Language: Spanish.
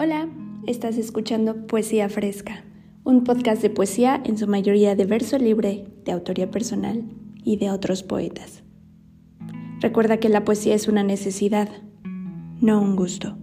Hola, estás escuchando Poesía Fresca, un podcast de poesía en su mayoría de verso libre, de autoría personal y de otros poetas. Recuerda que la poesía es una necesidad, no un gusto.